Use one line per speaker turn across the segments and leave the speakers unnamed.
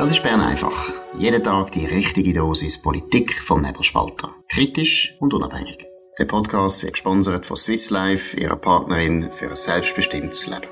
Das ist Bern einfach. Jeden Tag die richtige Dosis Politik vom Nebelspalter. Kritisch und unabhängig. Der Podcast wird gesponsert von Swiss Life, ihrer Partnerin für ein selbstbestimmtes Leben.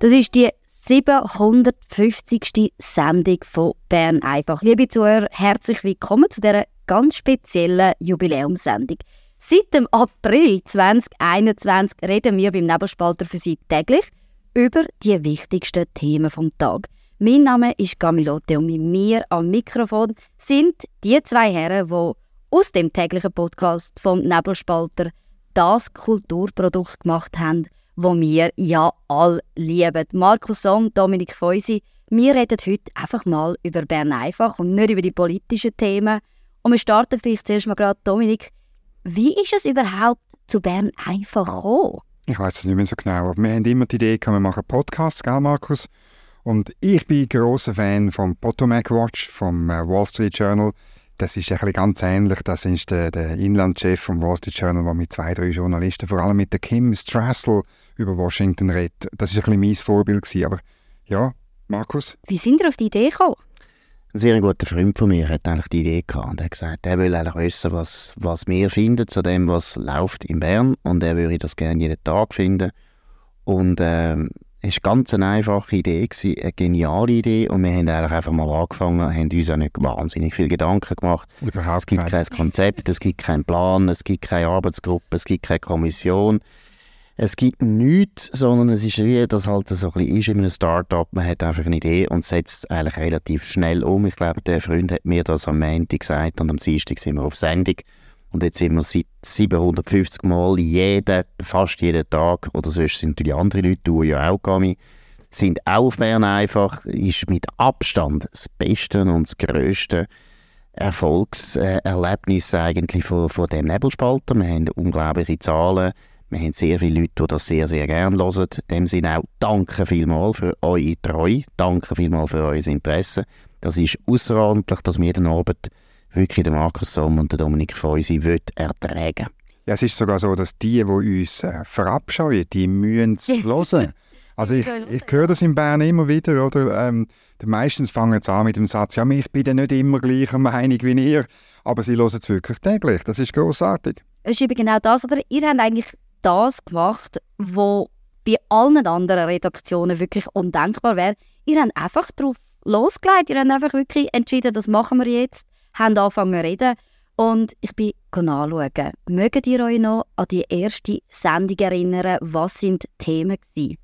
Das ist die 750. Sendung von Bern einfach. Liebe Zuhörer, herzlich willkommen zu dieser ganz speziellen Jubiläumssendung. Seit dem April 2021 reden wir beim Nebelspalter für Sie täglich über die wichtigsten Themen vom Tag. Mein Name ist Camilote und mit mir am Mikrofon sind die zwei Herren, die aus dem täglichen Podcast vom Nebelspalter das Kulturprodukt gemacht haben, wo wir ja alle lieben. Markus Song, Dominik Feusi. Wir reden heute einfach mal über Bern einfach und nicht über die politischen Themen. Und wir starten vielleicht zuerst mal gerade, Dominik, wie ist es überhaupt zu Bern einfach gekommen?
Ich weiß es nicht mehr so genau, aber wir haben immer die Idee, wir machen Podcasts, gell, Markus? Und ich bin großer Fan vom Potomac Watch, vom äh, Wall Street Journal. Das ist ein ganz ähnlich. Das ist der, der Inlandchef vom Wall Street Journal, der mit zwei, drei Journalisten, vor allem mit der Kim Strassel, über Washington redet. Das ist ein bisschen mein Vorbild gewesen. Aber ja, Markus?
Wie sind ihr auf die Idee gekommen?
Ein sehr guter Freund von mir hat eigentlich die Idee gehabt und hat gesagt, er will eigentlich wissen, was, was wir finden zu dem, was läuft in Bern und er würde das gerne jeden Tag finden. Und ähm, es war ganz eine einfache Idee, gewesen, eine geniale Idee und wir haben eigentlich einfach mal angefangen, haben uns auch nicht wahnsinnig viel Gedanken gemacht.
Überhaupt
es gibt kein Konzept, es gibt keinen Plan, es gibt keine Arbeitsgruppe, es gibt keine Kommission. Es gibt nichts, sondern es ist wie das halt so ein bisschen ist in einem Start-up. Man hat einfach eine Idee und setzt eigentlich relativ schnell um. Ich glaube, der Freund hat mir das am Montag gesagt und am Dienstag sind wir auf Sendung. Und jetzt sind wir seit 750 Mal jeden, fast jeden Tag, oder sonst sind natürlich andere Leute, du ja auch, Gami, sind auch auf Bern einfach, ist mit Abstand das Beste und das Größte Erfolgserlebnis eigentlich von, von dem Nebelspalter. Wir haben unglaubliche Zahlen, wir haben sehr viele Leute, die das sehr, sehr gerne hören. In dem Sinne auch danke vielmals für eure Treue, danke vielmals für euer Interesse. Das ist außerordentlich, dass wir jeden Abend wirklich den Markus Somm und den Dominik Feusi ertragen
Ja, es ist sogar so, dass die, die uns äh, verabscheuen, die müssen es hören. Also ich, ich höre das in Bern immer wieder, oder? Ähm, meistens fangen sie an mit dem Satz, ja, ich bin ja nicht immer gleicher Meinung wie ihr, aber sie hören es wirklich täglich. Das ist großartig.
Es ist eben genau das, oder? Ihr habt eigentlich das gemacht, was bei allen anderen Redaktionen wirklich undenkbar wäre. Ihr habt einfach darauf losgelegt, ihr habt einfach wirklich entschieden, das machen wir jetzt, habt angefangen zu reden und ich bin nachschauen. Mögt ihr euch noch an die erste Sendung erinnern? Was sind die Themen gewesen?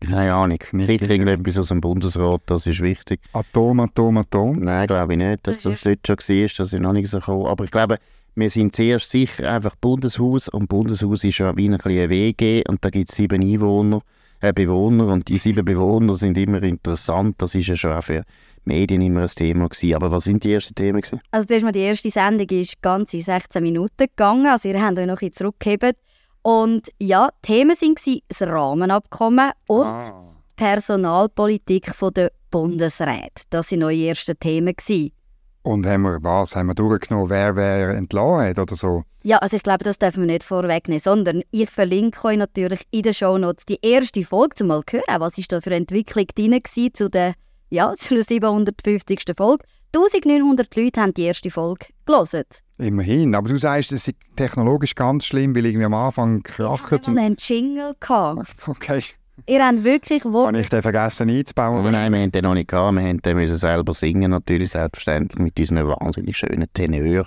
Keine Ahnung. Sicher irgendetwas aus dem Bundesrat, das ist wichtig.
Atom, Atom, Atom?
Nein, glaube ich nicht, dass das, das dort schon war, das ist noch nicht so gekommen. Aber ich glaube, wir sind zuerst sicher einfach Bundeshaus und Bundeshaus ist ja wie ein WG und da gibt es sieben Einwohner, Bewohner und die sieben Bewohner sind immer interessant. Das ist ja schon auch für Medien immer ein Thema gewesen. Aber was sind die ersten Themen gewesen?
Also zuerst mal die erste Sendung ist ganze 16 Minuten gegangen, also ihr habt euch noch ein bisschen zurückgegeben. Und ja, Themen waren das Rahmenabkommen und ah. Personalpolitik der Bundesräte. Das waren eure ersten Themen. Gewesen.
Und haben wir was? Haben wir durchgenommen, wer wer entlassen hat oder so?
Ja, also ich glaube, das dürfen wir nicht vorwegnehmen, sondern ich verlinke euch natürlich in den Shownotes die erste Folge, zum mal hören, was ist da für eine Entwicklung drin zu der, ja, zu der 750. Folge. 1900 Leute haben die erste Folge gelesen.
Immerhin, aber du sagst, es ist technologisch ganz schlimm, weil irgendwie am Anfang krachen.
Wir hatten einen Jingle. Gehabt.
Okay.
Ihr habt wirklich... Wo
Habe ich den vergessen einzubauen?
Aber nein, wir haben den noch nicht gehabt. Wir mussten den selber singen, natürlich, selbstverständlich, mit unseren wahnsinnig schönen Tenören,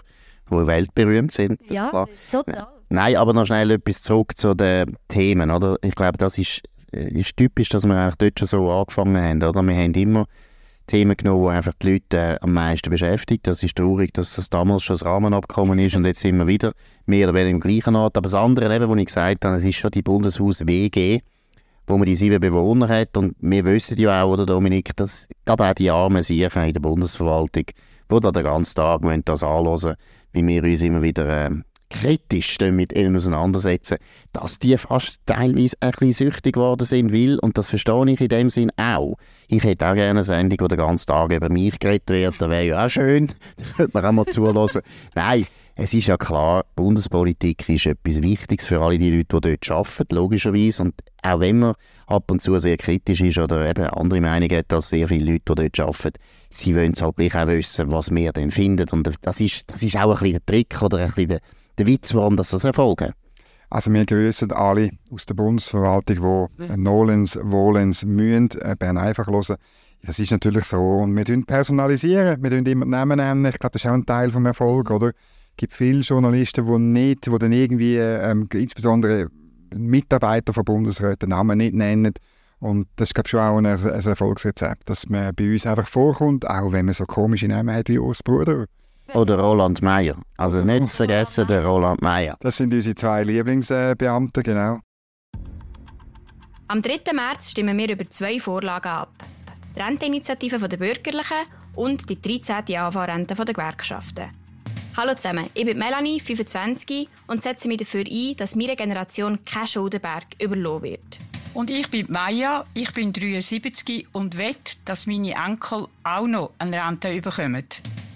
die weltberühmt sind.
Ja, Klar. total.
Nein, aber noch schnell etwas zurück zu den Themen, oder? Ich glaube, das ist, äh, ist typisch, dass wir eigentlich dort schon so angefangen haben, oder? Wir haben immer Themen genommen, die einfach die Leute äh, am meisten beschäftigt. Das ist traurig, dass das damals schon das Rahmenabkommen ist und jetzt sind wir wieder mehr oder weniger im gleichen Ort. Aber das andere, eben, was ich gesagt habe, es ist schon die Bundeshaus-WG, wo man die sieben Bewohner hat. Und wir wissen ja auch, oder Dominik, dass gerade auch die armen Siechen in der Bundesverwaltung, die da den ganzen Tag das anhören wie wir uns immer wieder äh, kritisch mit ihnen auseinandersetzen, dass die fast teilweise ein bisschen süchtig geworden sind, will und das verstehe ich in dem Sinn auch. Ich hätte auch gerne eine Sendung, wo den ganzen Tag über mich geredet wird, das wäre ja auch schön, da könnte man auch mal zulassen. Nein, es ist ja klar, Bundespolitik ist etwas Wichtiges für alle die Leute, die dort arbeiten, logischerweise. Und auch wenn man ab und zu sehr kritisch ist oder eben andere Meinungen hat als sehr viele Leute, die dort arbeiten, sie wollen es halt gleich auch wissen, was wir denn finden. Und das ist, das ist auch ein bisschen der Trick oder ein bisschen der, der Witz, warum das, das erfolgen.
Also wir grüßen alle aus der Bundesverwaltung, die mhm. Nolens, Wohlens, mühen, äh, Bern einfach hören. Das ist natürlich so. Und wir personalisieren, wir immer Namen nennen. Ich glaube, das ist auch ein Teil des Erfolgs, oder? Es gibt viele Journalisten, die nicht, die dann irgendwie, ähm, insbesondere Mitarbeiter von Bundesräten, Namen nicht nennen. Und das ist, glaube ich, schon auch ein, ein Erfolgsrezept, dass man bei uns einfach vorkommt, auch wenn man so komische Namen hat wie Urs Bruder.
Oder Roland Meyer. Also nicht zu vergessen, der Roland Meyer.
Das sind unsere zwei Lieblingsbeamte, genau.
Am 3. März stimmen wir über zwei Vorlagen ab. Die Renteninitiative der Bürgerlichen und die 13. AV-Rente der Gewerkschaften. Hallo zusammen, ich bin Melanie, 25 und setze mich dafür ein, dass meine Generation kein Schuldenberg überlassen wird.
Und ich bin Maya, ich bin 73 und wette, dass meine Enkel auch noch eine Rente bekommen.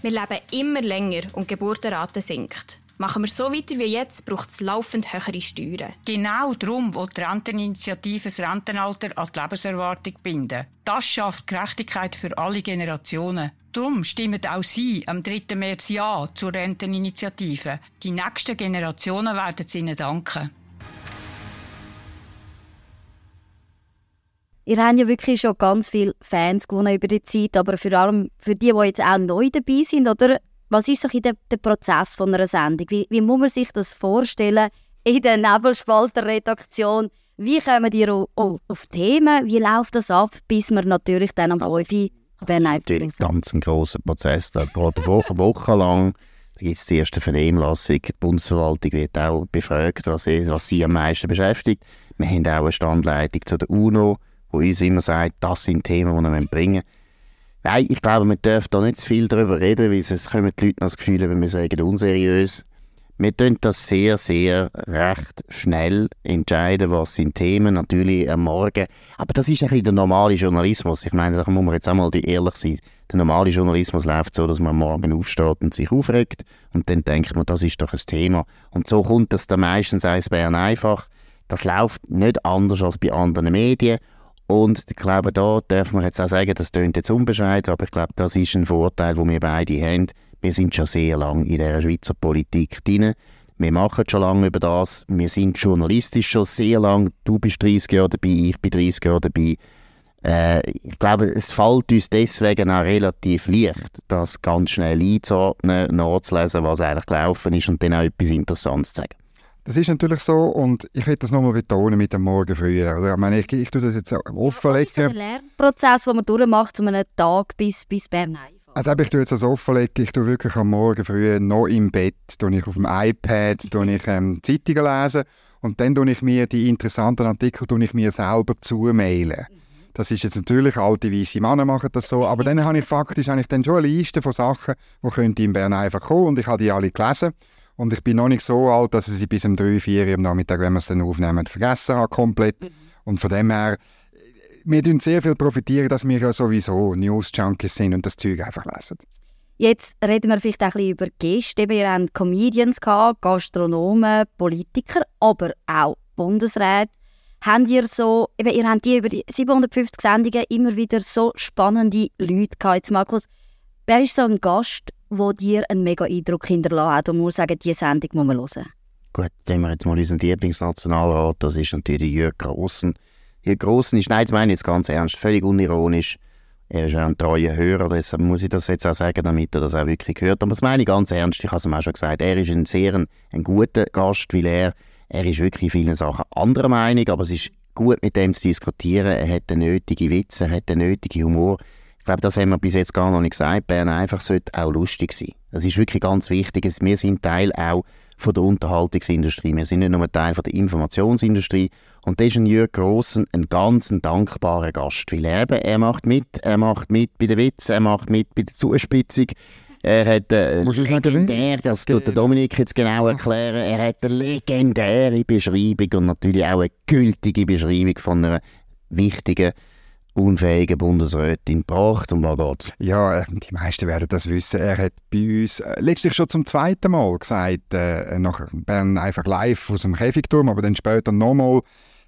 Wir leben immer länger und die Geburtenrate sinkt. Machen wir so weiter wie jetzt, braucht es laufend höhere Steuern.
Genau darum will die Renteninitiative das Rentenalter an die Lebenserwartung binden. Das schafft Gerechtigkeit für alle Generationen. Darum stimmen auch Sie am 3. März Ja zur Renteninitiative. Die nächsten Generationen werden Ihnen danken.
Ihr habt ja wirklich schon ganz viele Fans gewonnen über die Zeit, aber vor allem für die, die jetzt auch neu dabei sind, oder was ist so der, der Prozess von einer Sendung? Wie, wie muss man sich das vorstellen in der Nebelspalter-Redaktion? Wie kommen ihr auf, Themen? Wie läuft das ab, bis wir natürlich dann am 5 Uhr
Das natürlich ganz ein grosser Prozess. Da geht eine Woche, Woche lang. Da gibt es die erste Vernehmlassung. Die Bundesverwaltung wird auch befragt, was sie, was sie am meisten beschäftigt. Wir haben auch eine Standleitung zu der UNO, die uns immer sagt, das sind Themen, die wir bringen müssen. Nein, ich glaube, man darf da nicht zu viel darüber reden, weil sonst kommen die Leute noch das Gefühl, wenn wir sagen, unseriös. Wir tun das sehr, sehr recht schnell entscheiden, was sind Themen, natürlich am Morgen. Aber das ist ein bisschen der normale Journalismus. Ich meine, da muss man jetzt einmal ehrlich sein. Der normale Journalismus läuft so, dass man am Morgen aufsteht und sich aufregt und dann denkt man, das ist doch ein Thema. Und so kommt das dann meistens eins Bern einfach. Das läuft nicht anders als bei anderen Medien und ich glaube, da darf man jetzt auch sagen, das klingt jetzt unbescheiden, aber ich glaube, das ist ein Vorteil, den wir beide haben. Wir sind schon sehr lange in der Schweizer Politik drin. Wir machen schon lange über das. Wir sind journalistisch schon sehr lange. Du bist 30 Jahre dabei, ich bin 30 Jahre dabei. Äh, ich glaube, es fällt uns deswegen auch relativ leicht, das ganz schnell einzuordnen, nachzulesen, was eigentlich gelaufen ist und dann auch etwas Interessantes zu sagen.
Das ist natürlich so und ich will das nochmal betonen mit dem Morgen früher. Oder? Ich meine, ich, ich tue das jetzt offenlegen. Das ist
ein Lernprozess, den man durchmacht, zu einem Tag bis, bis Bern
also ich tue jetzt das offenlegen, ich tue wirklich am Morgen früh noch im Bett, tue ich auf dem iPad tue ich, ähm, Zeitungen lesen und dann tue ich mir die interessanten Artikel tue ich mir selber zumailen. Mhm. Das ist jetzt natürlich, alte weiße Männer machen das so, aber dann habe ich faktisch habe ich dann schon eine Liste von Sachen, die in Bern einfach kommen und ich habe die alle gelesen und ich bin noch nicht so alt, dass ich sie bis um 3, 4 Uhr am Nachmittag, wenn wir es dann aufnehmen, vergessen habe komplett. Mhm. Und von dem her, wir tun sehr viel profitieren, dass wir ja sowieso News-Junkies sind und das Zeug einfach lesen.
Jetzt reden wir vielleicht auch ein bisschen über Gäste. Wir haben Comedians, gehabt, Gastronomen, Politiker, aber auch Bundesräte. Habt ihr so, eben, ihr habt die über die 750 Sendungen immer wieder so spannende Leute gehabt. Jetzt Markus, wer ist so ein Gast, wo dir einen mega Eindruck hinterlassen hat und muss sagen, diese Sendung muss man hören?
Gut, nehmen wir jetzt mal unseren Lieblingsnationalrat, das ist natürlich Jörg Grossen. Jörg Grossen ist, nein, das meine ich jetzt ganz ernst, völlig unironisch. Er ist auch ein treuer Hörer, deshalb muss ich das jetzt auch sagen, damit er das auch wirklich hört. Aber das meine ich ganz ernst, ich habe es ihm auch schon gesagt, er ist ein sehr ein, ein guter Gast, weil er, er ist wirklich in vielen Sachen anderer Meinung, aber es ist gut mit dem zu diskutieren, er hat den nötigen Witz, er hat den nötigen Humor glaube, das haben wir bis jetzt gar noch nicht gesagt. Bern einfach sollte auch lustig sein. Das ist wirklich ganz wichtig. Wir sind Teil auch von der Unterhaltungsindustrie. Wir sind nicht nur Teil von der Informationsindustrie. Und das ist ein Jörg Grossen ein ganz dankbarer Gast. Weil er, er macht mit, er macht mit bei den Witzen, er macht mit bei der Zuspitzung. Er hat äh, legendär, das tut der Dominik jetzt genau erklären, er hat eine legendäre Beschreibung und natürlich auch eine gültige Beschreibung von einer wichtigen unfähigen Bundesrätin gebracht. Um was geht's?
Ja, äh, die meisten werden das wissen. Er hat bei uns äh, letztlich schon zum zweiten Mal gesagt, äh, nach Bern einfach live aus dem Käfigturm, aber dann später nochmal,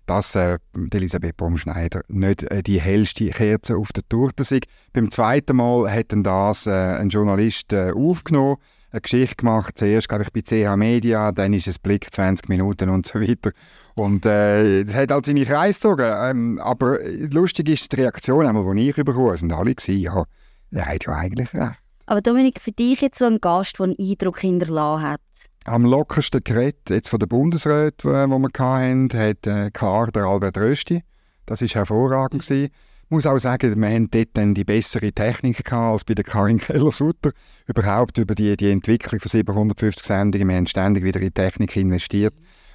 dass äh, Elisabeth Baumschneider nicht äh, die hellste Kerze auf der Torte sei. Beim zweiten Mal hat dann das äh, ein Journalist äh, aufgenommen, eine Geschichte gemacht, zuerst glaube ich bei CH Media, dann ist es Blick 20 Minuten und so weiter. Und äh, das hat halt seine Kreise gezogen. Ähm, aber lustig ist die Reaktion, einmal, die ich bekommen sind alle gewesen, ja, er hat ja eigentlich recht.
Aber Dominik, für dich jetzt so ein Gast, der einen Eindruck hinterlassen hat?
Am lockersten Gerät jetzt von der Bundesrat, die wir hatten, hat äh, klar der Albert Rösti. Das war hervorragend. Gewesen. Muss auch sagen, wir haben dort dann die bessere Technik gehabt als bei der Karin Keller-Sutter. Überhaupt über die, die Entwicklung von 750 Sendungen. Wir haben ständig wieder in Technik investiert.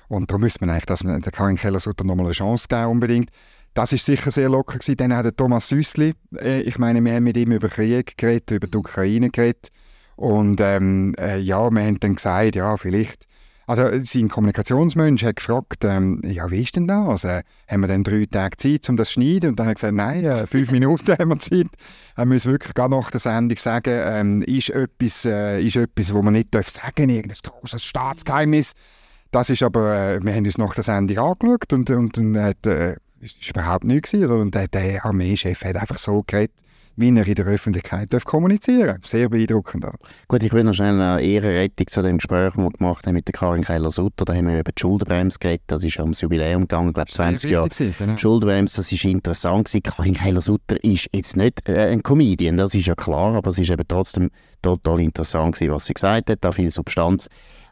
Und darum müsste man eigentlich dass man der Karin Keller-Sutter nochmal eine Chance geben unbedingt. Das ist sicher sehr locker gewesen. Dann auch der Thomas Süssli. Äh, ich meine, wir haben mit ihm über Krieg geredet, über die Ukraine geredet. Und ähm, äh, ja, wir haben dann gesagt, ja, vielleicht. Also sein Kommunikationsmensch hat gefragt, ähm, ja, wie ist denn das? Äh, haben wir dann drei Tage Zeit, um das zu schneiden? Und dann hat er gesagt, nein, äh, fünf Minuten haben wir Zeit. Er muss wirklich gar nach der Sendung sagen, ähm, ist etwas, äh, ist etwas, wo man nicht darf sagen, irgendein großes Staatsgeheimnis. Das ist aber, äh, wir haben uns nach der Sendung angeschaut und, und, und hat, äh, ist überhaupt nichts gewesen. Und der, der Armeechef hat einfach so geredet, wie er in der Öffentlichkeit darf kommunizieren darf. Sehr beeindruckend.
Gut, ich will noch schnell eine Ehrenrettung zu dem Gespräch, das wir gemacht haben mit der Karin Keller-Sutter. Da haben wir über die Schuldenbremse geredet. Das ist ums Jubiläum gegangen, glaube 20 Jahre. Genau. Schuldenbremse, das ist interessant gewesen. Karin Keller-Sutter ist jetzt nicht äh, ein Comedian, das ist ja klar, aber es ist eben trotzdem total interessant gewesen, was sie gesagt hat. Da viel Substanz.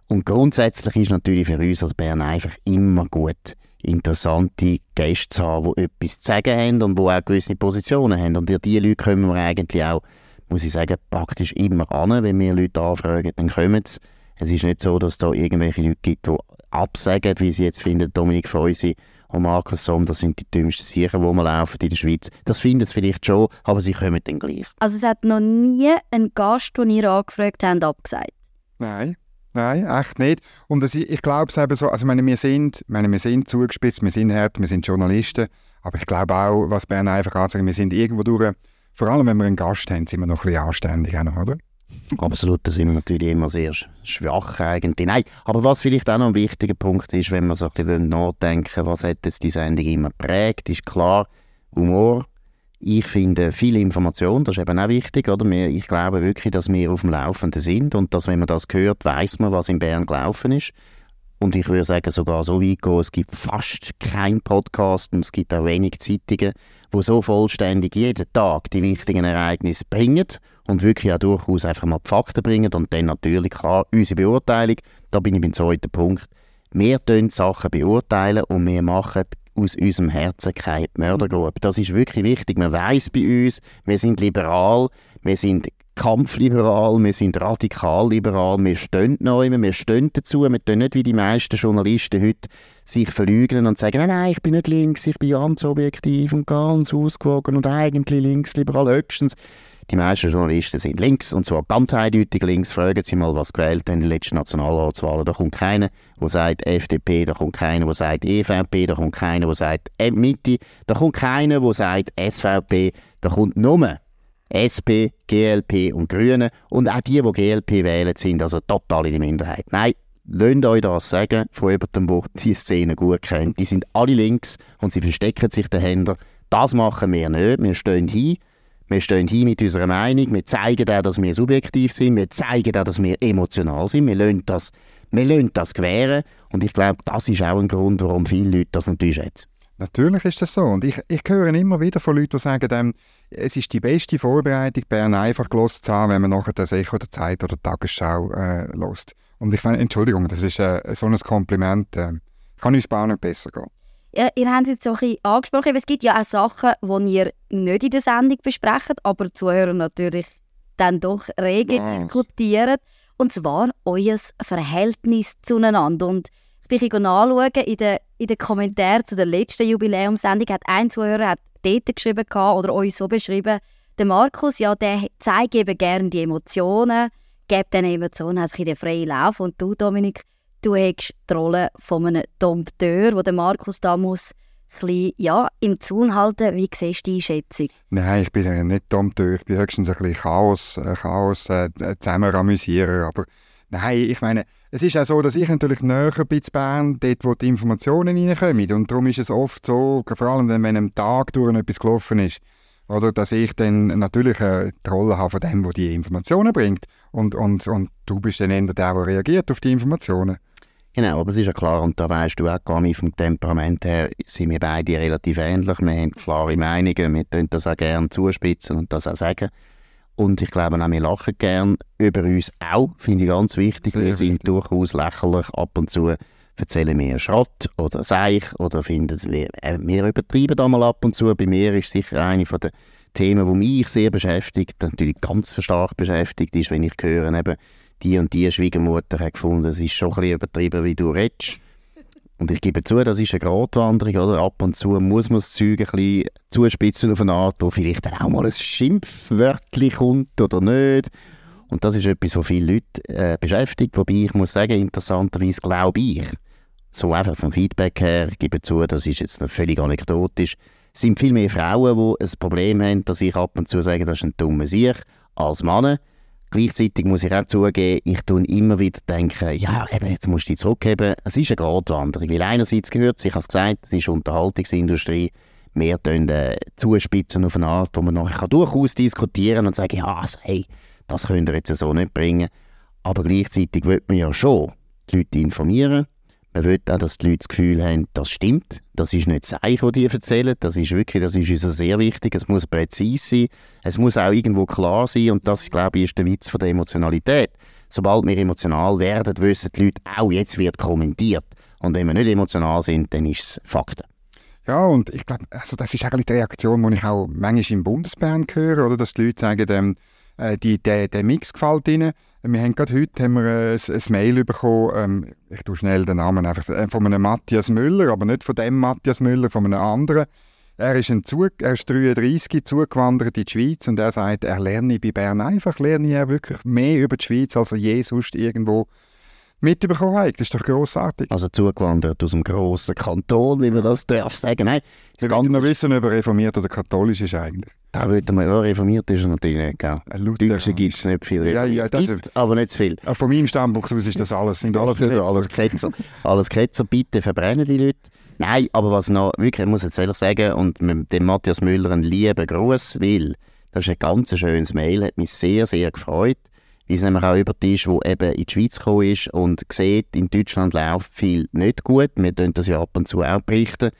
Und grundsätzlich ist natürlich für uns als Bern einfach immer gut, interessante Gäste zu haben, die etwas zu sagen haben und die auch gewisse Positionen haben. Und diese Leute kommen wir eigentlich auch, muss ich sagen, praktisch immer an. Wenn wir Leute anfragen, dann kommen sie. Es ist nicht so, dass es da irgendwelche Leute gibt, die absagen, wie sie jetzt finden, Dominik Freusi und Markus Somm, das sind die dümmsten Sicher, wo wir laufen in der Schweiz. Das finden sie vielleicht schon, aber sie kommen dann gleich.
Also es hat noch nie einen Gast, den ihr angefragt habt, abgesagt?
Nein. Nein, echt nicht. Und das, ich glaube es eben so, also meine, wir, sind, meine, wir sind zugespitzt, wir sind hart, wir sind Journalisten, aber ich glaube auch, was Bern einfach anzeigen, wir sind irgendwo durch, vor allem wenn wir einen Gast haben, sind wir noch ein bisschen anständig, oder?
Absolut, da sind wir natürlich immer sehr schwach eigentlich. Nein, aber was vielleicht auch noch ein wichtiger Punkt ist, wenn wir so ein bisschen nachdenken, was hat jetzt die Sendung immer prägt, ist klar, Humor, ich finde viel Information, das ist eben auch wichtig, oder? Ich glaube wirklich, dass wir auf dem Laufenden sind und dass, wenn man das hört, weiß man, was in Bern gelaufen ist. Und ich würde sagen, sogar so weit gehen, es gibt fast keinen Podcast und es gibt auch wenig Zeitungen, die so vollständig jeden Tag die wichtigen Ereignisse bringen und wirklich auch durchaus einfach mal die Fakten bringen und dann natürlich, klar, unsere Beurteilung, da bin ich beim zweiten Punkt, wir tun Sachen beurteilen und wir machen aus unserem Herzen keine Mördergruppe. Das ist wirklich wichtig. Man weiß bei uns, wir sind liberal, wir sind kampfliberal, wir sind radikal-liberal, wir stehen neu, wir stehen dazu, wir tun nicht wie die meisten Journalisten heute sich verlügen und sagen, nein, nein, ich bin nicht links, ich bin ganz objektiv und ganz ausgewogen und eigentlich linksliberal höchstens. Die meisten Journalisten sind links, und zwar ganz eindeutig links. Fragen Sie mal, was gewählt haben in den letzten Nationalratswahlen. Da kommt keiner, der sagt FDP, da kommt keiner, der sagt EVP, da kommt keiner, der sagt Mitte, da kommt keiner, der sagt SVP, da kommt nur SP, GLP und Grüne. Und auch die, die GLP wählen, sind also total in der Minderheit. Nein, Lasst euch das sagen von jemandem, der die Szene gut kennt. Die sind alle links und sie verstecken sich dahinter. Das machen wir nicht. Wir stehen hin wir stehen hier mit unserer Meinung, wir zeigen auch, dass wir subjektiv sind, wir zeigen auch, dass wir emotional sind, wir lassen das, wir lassen das gewähren und ich glaube, das ist auch ein Grund, warum viele Leute das natürlich schätzen.
Natürlich ist das so und ich, ich höre immer wieder von Leuten, die sagen, ähm, es ist die beste Vorbereitung, Bern einfach zu haben, wenn man nachher das Echo der Zeit oder der Tagesschau äh, lost. Und ich finde, Entschuldigung, das ist äh, so ein Kompliment, äh, kann uns Bau nicht besser gehen.
Ja, ihr habt es jetzt so ein bisschen angesprochen, es gibt ja auch Sachen, die ihr nicht in der Sendung besprecht, aber die Zuhörer natürlich dann doch rege Was? diskutieren. Und zwar euer Verhältnis zueinander. Und ich bin nachschauen, in den, in den Kommentaren zu der letzten Jubiläumssendung hat ein Zuhörer hat dort geschrieben oder euch so beschrieben, der Markus, ja, der zeigt eben gerne die Emotionen, gibt diesen Emotionen also in den freien Lauf. Und du, Dominik, du hast die Rolle von einem Dompteur, wo der Markus da muss bisschen, ja, im Zaun halten. Wie siehst du die Einschätzung?
Nein, ich bin äh, nicht Dompteur. Ich bin höchstens ein bisschen Chaos, äh, Chaos äh, zusammen amüsieren. Aber nein, ich meine, es ist auch so, dass ich natürlich näher bin zu Bern, dort wo die Informationen reinkommen. Und darum ist es oft so, vor allem wenn am Tag durch etwas gelaufen ist, oder, dass ich dann natürlich äh, die Rolle habe von dem, der die Informationen bringt. Und, und, und du bist dann eher der, der reagiert auf die Informationen.
Genau, aber es ist ja klar, und da weißt du auch nicht, vom Temperament her sind wir beide relativ ähnlich. Wir haben klare Meinungen, wir tun das auch gerne zuspitzen und das auch sagen. Und ich glaube auch, wir lachen gerne über uns auch, finde ich ganz wichtig. Sehr wir sind wichtig. durchaus lächerlich ab und zu erzählen wir Schrott oder Seich oder finden wir, äh, wir übertreiben da mal ab und zu. Bei mir ist sicher eine von den Themen, die mich sehr beschäftigt, natürlich ganz stark beschäftigt ist, wenn ich höre, eben, die und die Schwiegermutter hat gefunden, es ist schon ein übertrieben, wie du redest. Und ich gebe zu, das ist eine Gratwanderung, oder? Ab und zu muss man das Zeug ein bisschen zuspitzen auf eine Art, wo vielleicht dann auch mal ein Schimpfwörtchen kommt oder nicht. Und das ist etwas, was viele Leute äh, beschäftigt. Wobei ich muss sagen, interessanterweise glaube ich, so einfach vom Feedback her, ich gebe zu, das ist jetzt noch völlig anekdotisch, sind viel mehr Frauen, die ein Problem haben, dass ich ab und zu sage, das ist ein dummer Sieg, als Männer. Gleichzeitig muss ich auch zugeben, ich tue immer wieder denken, ja, eben, jetzt musst du dich zurückgeben. Es ist eine Gratwanderung, weil einerseits gehört es, ich habe es gesagt, es ist Unterhaltungsindustrie, wir tun äh, zuspitzen auf eine Art, wo man nachher durchaus diskutieren und sagen, ja, also, hey, das könnt ihr jetzt so nicht bringen. Aber gleichzeitig wird man ja schon die Leute informieren, man will auch, dass die Leute das Gefühl haben, das stimmt. Das ist nicht das das die erzählen. Das ist wirklich, das ist uns sehr wichtig. Es muss präzise sein. Es muss auch irgendwo klar sein. Und das, glaube ich, ist der Witz von der Emotionalität. Sobald wir emotional werden, wissen die Leute auch, jetzt wird kommentiert. Und wenn wir nicht emotional sind, dann ist es Fakten.
Ja, und ich glaube, also das ist eigentlich die Reaktion, die ich auch manchmal im Bundesbern höre, oder? dass die Leute sagen, ähm, äh, die, der, der Mix gefällt ihnen. Wir haben gerade heute haben wir ein, ein Mail bekommen, ähm, ich tue schnell den Namen einfach, äh, von einem Matthias Müller, aber nicht von dem Matthias Müller, von einem anderen. Er ist, ein Zug, er ist 33, zugewandert in die Schweiz und er sagt, er lerne bei Bern einfach, lerne er wirklich mehr über die Schweiz, als er je sonst irgendwo mitbekommen hat. Das ist doch grossartig.
Also zugewandert aus einem grossen Kanton, wie man das darf sagen. Nein,
wir wollen noch wissen, ob er reformiert oder katholisch ist eigentlich.
Da würde man, ja, reformiert ist er natürlich nicht, gell? Deutsche gibt es nicht viel.
Ja, ja, das
gibt, aber nicht zu viel.
Von meinem Standpunkt aus ist das alles, sind alles Ketzer.
Alles Ketzer. alles Ketzer, bitte verbrennen die Leute. Nein, aber was noch, wirklich, ich muss jetzt ehrlich sagen, und dem Matthias Müller einen lieben Gruß will, das ist ein ganz schönes Mail, hat mich sehr, sehr gefreut es nämlich auch über ist, wo eben in die Schweiz gekommen ist und sieht, in Deutschland läuft viel nicht gut. Wir tun das ja ab und zu auch berichten.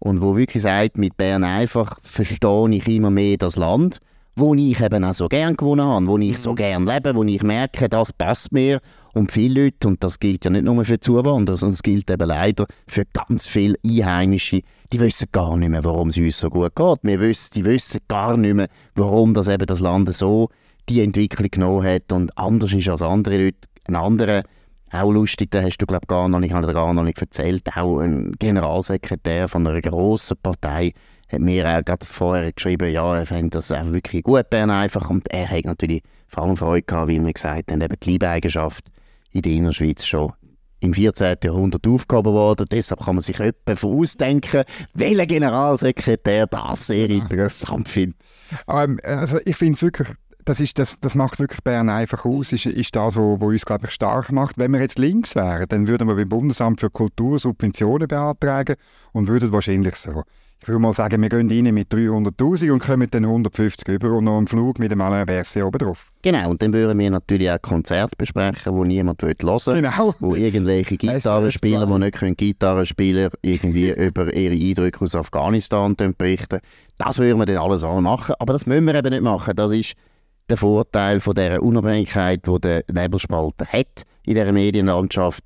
Und wo wirklich sagt, mit Bern einfach verstehe ich immer mehr das Land, wo ich eben auch so gern gewonnen habe, wo ich so mhm. gern lebe, wo ich merke, das passt mir. Und viele Leute, und das gilt ja nicht nur für Zuwanderer, sondern es gilt eben leider für ganz viele Einheimische, die wissen gar nicht mehr, warum es uns so gut geht. Wir wissen, die wissen gar nicht mehr, warum das eben das Land so die Entwicklung genommen hat und anders ist als andere Leute. Ein anderer, auch lustig, da hast du glaube gar noch nicht, gar noch nicht erzählt, auch ein Generalsekretär von einer grossen Partei hat mir auch gerade vorher geschrieben, ja, er fände das auch wirklich gut, Bern einfach. Und er hat natürlich vor allem Freude gehabt, weil wir gesagt haben, eben die Liebeigenschaft in der Innerschweiz schon im 14. Jahrhundert aufgehoben worden. Deshalb kann man sich etwa vorausdenken, welcher Generalsekretär das sehr interessant findet.
Ähm, also ich finde es wirklich das, ist, das, das macht wirklich Bern einfach aus, ist, ist das, was uns, glaube ich, stark macht. Wenn wir jetzt links wären, dann würden wir beim Bundesamt für Kultur Subventionen beantragen und würden wahrscheinlich so, ich würde mal sagen, wir gehen rein mit 300'000 und kommen dann 150 über und noch einen Flug mit dem Alain Berset oben drauf.
Genau, und dann würden wir natürlich auch Konzerte besprechen, wo niemand hören will. Genau. Wo irgendwelche Gitarrenspieler, die nicht können Gitarre spielen irgendwie über ihre Eindrücke aus Afghanistan berichten. Das würden wir dann alles auch machen, aber das müssen wir eben nicht machen. Das ist der Vorteil von dieser Unabhängigkeit, die der Nebelspalter hat in dieser Medienlandschaft.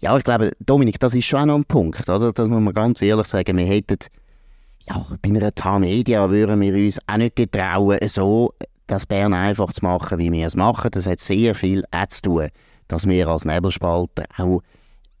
Ja, ich glaube, Dominik, das ist schon auch noch ein Punkt, oder? Das muss man ganz ehrlich sagen. Wir hätten, ja, bei einer TAR-Media würden wir uns auch nicht getrauen, so das Bern einfach zu machen, wie wir es machen. Das hat sehr viel auch zu tun, dass wir als Nebelspalter auch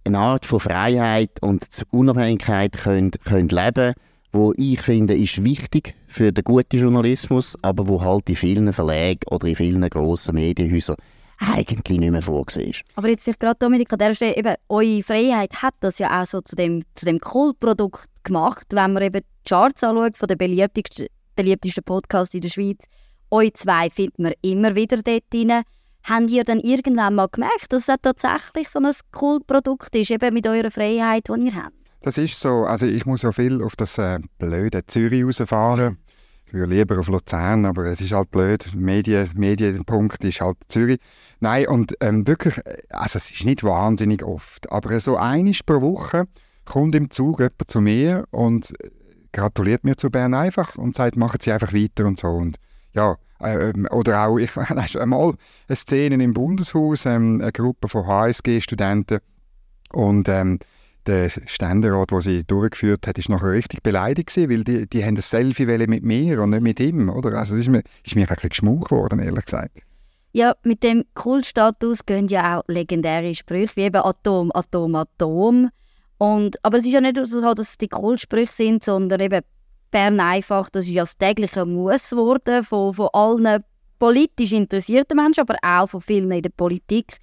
eine Art von Freiheit und Unabhängigkeit können, können leben können wo ich finde, ist wichtig für den guten Journalismus, aber wo halt in vielen Verlagen oder in vielen grossen Medienhäusern eigentlich nicht mehr vorgesehen ist.
Aber jetzt vielleicht gerade, Dominik, an der Stelle, eben, eure Freiheit hat das ja auch so zu dem, zu dem Kultprodukt gemacht, wenn man eben die Charts anschaut von den beliebtesten, beliebtesten Podcasts in der Schweiz. Euch zwei findet man immer wieder dort drin. Habt ihr dann irgendwann mal gemerkt, dass es tatsächlich so ein Kultprodukt ist, eben mit eurer Freiheit, die ihr habt?
Das ist so. Also ich muss ja viel auf das äh, blöde Zürich rausfahren. Ich würde lieber auf Luzern, aber es ist halt blöd. Medien, Medienpunkt ist halt Zürich. Nein, und ähm, wirklich, äh, also es ist nicht wahnsinnig oft, aber so einisch pro Woche kommt im Zug jemand zu mir und äh, gratuliert mir zu Bern einfach und sagt, machen Sie einfach weiter und so. Und ja, äh, ähm, oder auch, ich weiß einmal eine Szene im Bundeshaus, ähm, eine Gruppe von HSG-Studenten und ähm, der Ständerat, der sie durchgeführt hat, ist nachher richtig beleidigt gewesen, weil die, die haben ein Selfie mit mir und nicht mit ihm, oder? Also es ist mir, ist mir ein bisschen geworden, ehrlich gesagt.
Ja, mit dem Kultstatus gehen ja auch legendäre Sprüche, wie eben Atom, Atom, Atom. Und, aber es ist ja nicht so, dass es die Kultsprüche sind, sondern eben Bern einfach, das ist ja das tägliche Muss geworden von, von allen politisch interessierten Menschen, aber auch von vielen in der Politik.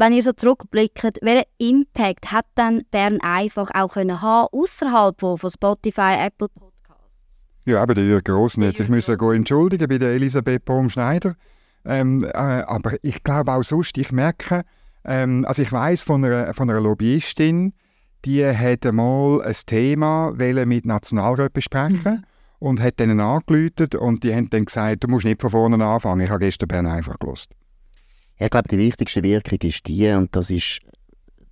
Wenn ihr so zurückblickt, welchen Impact hat dann Bern einfach auch können haben außerhalb von, von Spotify, Apple Podcasts?
Ja, aber der Jürgen Grossen hat sich müssen gehen entschuldigen bei der Elisabeth Baum-Schneider. Ähm, äh, aber ich glaube auch sonst, ich merke, ähm, also ich weiß von einer, von einer Lobbyistin, die hat einmal ein Thema mit Nationalrat besprechen mhm. und hat denen angeläutet und die haben dann gesagt, du musst nicht von vorne anfangen, ich habe gestern Bern einfach gelost.
Ich glaube, die wichtigste Wirkung ist die, und das ist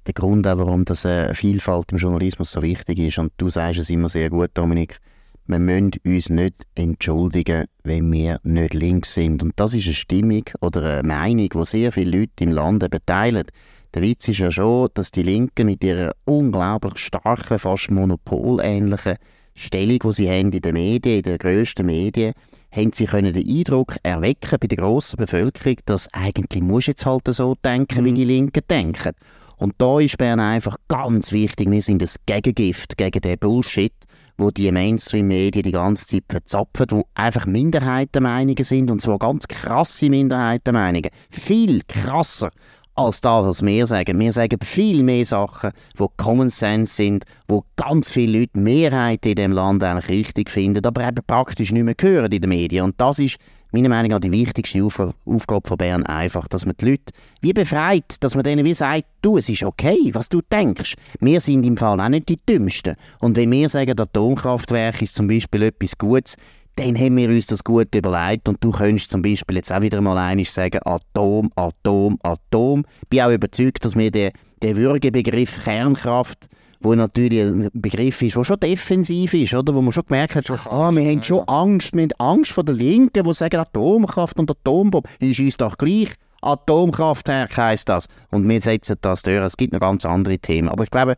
der Grund auch, warum das äh, Vielfalt im Journalismus so wichtig ist. Und du sagst es immer sehr gut, Dominik. Wir müssen uns nicht entschuldigen, wenn wir nicht links sind. Und das ist eine Stimmung oder eine Meinung, die sehr viele Leute im Land teilen. Der Witz ist ja schon, dass die Linken mit ihrer unglaublich starken, fast monopolähnlichen Stellung, die sie haben in den Medien, in den grössten Medien, haben sie können den Eindruck erwecken bei der grossen Bevölkerung, dass eigentlich muss jetzt halt so denken, wie mhm. die Linken denken. Und da ist Bern einfach ganz wichtig, wir sind das Gegengift gegen den Bullshit, wo die Mainstream-Medien die ganze Zeit verzapfen, wo einfach Minderheitenmeinungen sind, und zwar ganz krasse Minderheitenmeinungen. Viel krasser als das, was wir sagen. Wir sagen viel mehr Sachen, die Common Sense sind, wo ganz viele Leute, Mehrheit in dem Land eigentlich richtig finden, aber eben praktisch nicht mehr hören in den Medien. Und das ist meiner Meinung nach die wichtigste Auf Aufgabe von Bern einfach, dass man die Leute wie befreit, dass man denen wie sagt, du, es ist okay, was du denkst. Wir sind im Fall auch nicht die Dümmsten. Und wenn wir sagen, das Atomkraftwerk ist zum Beispiel etwas Gutes, dann haben wir uns das gut überlegt und du könntest zum Beispiel jetzt auch wieder mal einig sagen, Atom, Atom, Atom. Ich bin auch überzeugt, dass wir den, den Würgebegriff Kernkraft wo natürlich ein Begriff ist, der schon defensiv ist, oder? wo man schon gemerkt hat, ah, wir haben schon Angst, wir haben Angst vor der Linken, die sagen Atomkraft und Atombombe, ist uns doch gleich. Atomkraftwerk heisst das. Und wir setzen das durch. Es gibt noch ganz andere Themen. Aber ich glaube,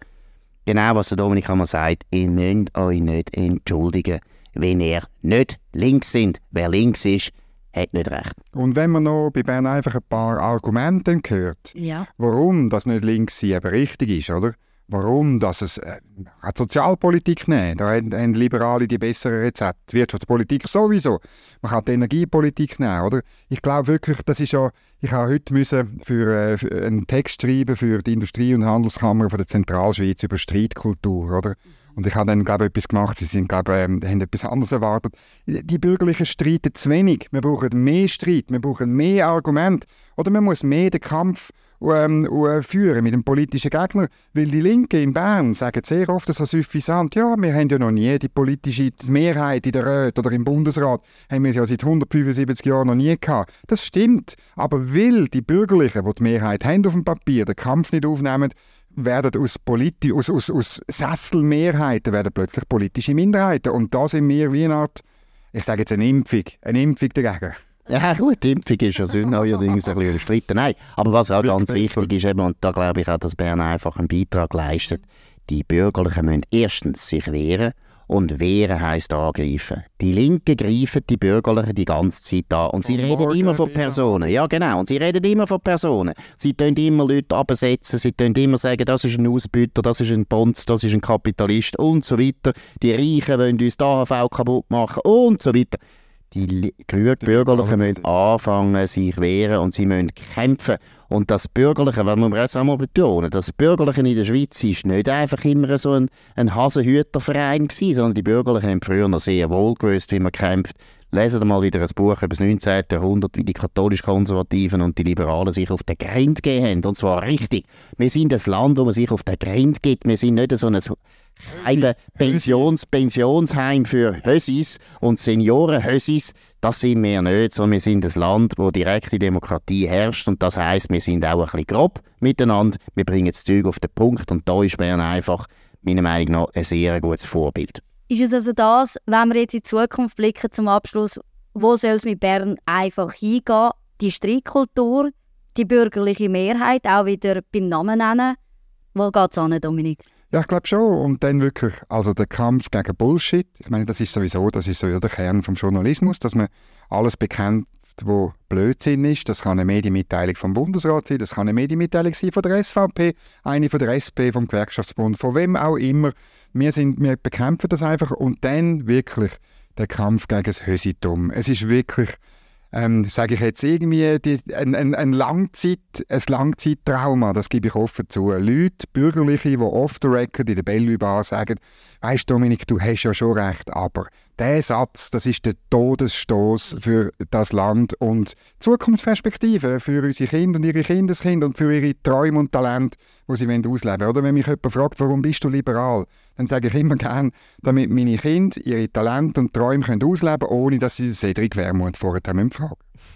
genau was der Dominik einmal sagt, ihr müsst euch nicht entschuldigen wenn ihr nicht links sind. Wer links ist, hat nicht recht.
Und wenn man noch bei Bern einfach ein paar Argumente hört,
ja.
warum das nicht links sein eben richtig ist, oder? warum dass es äh, Sozialpolitik nehmen. Da haben, haben Liberale die besseren Rezepte. Wirtschaftspolitik sowieso. Man kann die Energiepolitik nehmen, oder? Ich glaube wirklich, das ist ja, ich habe heute müssen für, äh, für einen Text schreiben für die Industrie- und Handelskammer von der Zentralschweiz über Streitkultur, oder? Und ich habe dann, glaube ich, etwas gemacht. Sie sind, glaube ähm, haben etwas anderes erwartet. Die Bürgerlichen streiten zu wenig. Wir brauchen mehr Streit, wir brauchen mehr Argumente. Oder man muss mehr den Kampf ähm, führen mit dem politischen Gegner. Weil die Linken in Bern sagen sehr oft so suffisant, ja, wir haben ja noch nie die politische Mehrheit in der Rat oder im Bundesrat, haben wir ja seit 175 Jahren noch nie gehabt. Das stimmt. Aber weil die Bürgerlichen, die die Mehrheit haben auf dem Papier, den Kampf nicht aufnehmen, werden aus, Politi aus, aus, aus Sesselmehrheiten werden plötzlich politische Minderheiten. Und da sind wir wie eine Art, ich sage jetzt eine Impfung, eine Impfung dagegen.
Ja gut, die Impfung ist ja neuerdings ein bisschen umstritten. Nein, aber was auch ganz wichtig ist, eben, und da glaube ich auch, dass Bern einfach einen Beitrag leistet, die Bürgerlichen müssen erstens sich wehren und wehren heisst angreifen. Die Linken greifen die Bürgerlichen die ganze Zeit an. Und sie von reden immer von Personen. Ja, genau. Und sie reden immer von Personen. Sie tun immer Leute absetzen. Sie tun immer sagen, das ist ein Ausbüter, das ist ein Bonz, das ist ein Kapitalist und so weiter. Die Reichen wollen uns die AHV kaputt machen und so weiter. Die Bürgerlichen müssen anfangen, sich wehren und sie müssen kämpfen. Und das Bürgerliche, wenn man es auch mal betonen, das Bürgerliche in der Schweiz ist nicht einfach immer so ein, ein Hasenhüterverein gewesen, sondern die Bürgerlichen haben früher noch sehr wohl gewusst, wie man kämpft. Lesen mal wieder ein Buch über das 19. Jahrhundert, wie die katholisch-konservativen und die Liberalen sich auf den Grind gegeben haben. Und zwar richtig. Wir sind das Land, wo man sich auf den Grind gibt. Wir sind nicht so ein ein Pensions Pensionsheim für Hösis und Seniorenhösis, das sind wir nicht, sondern wir sind ein Land, wo direkte Demokratie herrscht und das heißt, wir sind auch ein bisschen grob miteinander, wir bringen das Zeug auf den Punkt und da ist Bern einfach, meiner Meinung nach, ein sehr gutes Vorbild.
Ist es also das, wenn wir jetzt in die Zukunft blicken zum Abschluss, wo soll es mit Bern einfach hingehen? Die Streitkultur, die bürgerliche Mehrheit, auch wieder beim Namen nennen. Wo geht es an, Dominik?
Ja, ich glaube schon. Und dann wirklich, also der Kampf gegen Bullshit. Ich meine, das ist sowieso, das ist so der Kern vom Journalismus, dass man alles bekämpft, wo Blödsinn ist. Das kann eine Medienmitteilung vom Bundesrat sein, das kann eine Medienmitteilung sein von der SVP, eine von der SP, vom Gewerkschaftsbund, von wem auch immer. Wir, sind, wir bekämpfen das einfach und dann wirklich der Kampf gegen das Hösitum. Es ist wirklich ähm, sage ich jetzt irgendwie, die, ein, ein, ein, Langzeit, ein Langzeittrauma, das gebe ich offen zu. Leute, Bürgerliche, die off the record in der Bellevue Bar sagen, weißt Dominik, du hast ja schon recht, aber der Satz, das ist der Todesstoß für das Land und Zukunftsperspektive für unsere Kinder und ihre Kindeskinder und für ihre Träume und Talente, die sie ausleben wollen. Oder wenn mich jemand fragt, warum bist du liberal, dann sage ich immer gerne, damit meine Kinder ihre Talente und Träume können ausleben können, ohne dass sie Cedric Wermuth vorher fragen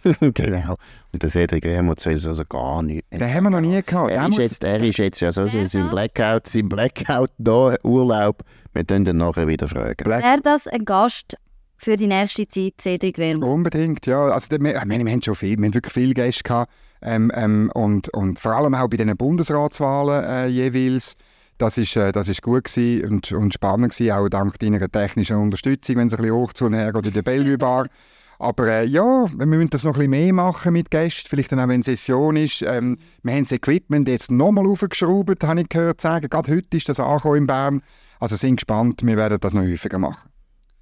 genau. Und der Cedric Wermuth will es also gar nicht.
Den haben wir noch nie gehabt.
Er, ist jetzt, er ist jetzt ja so, so sein Blackout, sein Blackout da, Urlaub. Wir können dann nachher wieder fragen.
Wäre das ein Gast für die nächste Zeit, Cedric Wermuth?
Unbedingt, ja. Also, wir, wir, wir haben schon viel, wir haben wirklich viele Gäste gehabt. Ähm, ähm, und, und vor allem auch bei den Bundesratswahlen äh, jeweils. Das ist, äh, das ist gut und, und spannend gewesen, auch dank deiner technischen Unterstützung, wenn es ein bisschen hoch zu und her geht in der Bellevue Bar. Aber äh, ja, wir müssen das noch ein bisschen mehr machen mit Gästen, vielleicht dann auch, wenn Session ist. Ähm, wir haben das Equipment jetzt nochmal aufgeschraubt, habe ich gehört sagen. Gerade heute ist das angekommen in Bern. Also sind gespannt, wir werden das noch häufiger machen.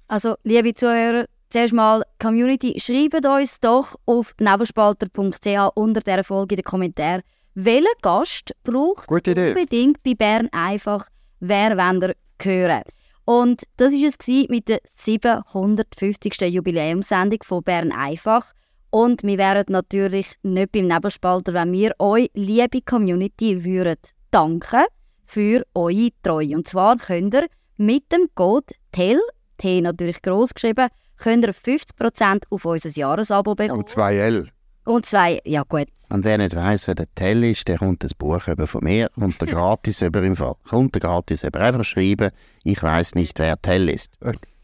Also, liebe Zuhörer, zuerst mal, Community, schreibt uns doch auf nebelspalter.ch unter dieser Folge in den Kommentaren, welchen Gast braucht unbedingt bei Bern einfach, wer wollt ihr hören. Und das war es mit der 750. Jubiläumssendung von Bern einfach. Und wir wären natürlich nicht beim Nebelspalter, wenn wir euch, liebe Community, würden danken für eure Treue. Und zwar könnt ihr mit dem Code TEL, T natürlich groß geschrieben, könnt ihr 50% auf unser Jahresabo bekommen.
Und 2L.
Und zwei, ja gut.
Und wer nicht weiss, wer der Tell ist, der kommt das Buch über von mir, kommt der gratis über im Fall. Kommt der gratis über. Einfach schreiben, ich weiss nicht, wer Tell ist.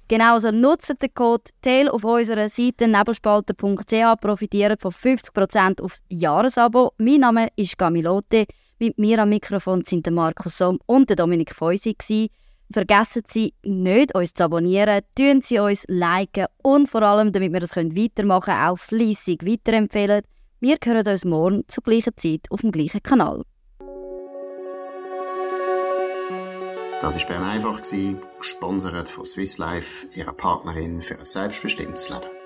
Genau, also nutzt den Code TEL auf unserer Seite nebelspalter.ch, profitiert von 50% aufs Jahresabo. Mein Name ist Gamilote, mit mir am Mikrofon sind der Markus Somm und der Dominik Feusi. Vergessen Sie nicht, uns zu abonnieren, tun Sie uns liken und vor allem, damit wir das weitermachen können, auch fleissig weiterempfehlen. Wir hören uns morgen zur gleichen Zeit auf dem gleichen Kanal.
Das war Bern einfach, gesponsert von Swiss Life, ihrer Partnerin für ein selbstbestimmtes Leben.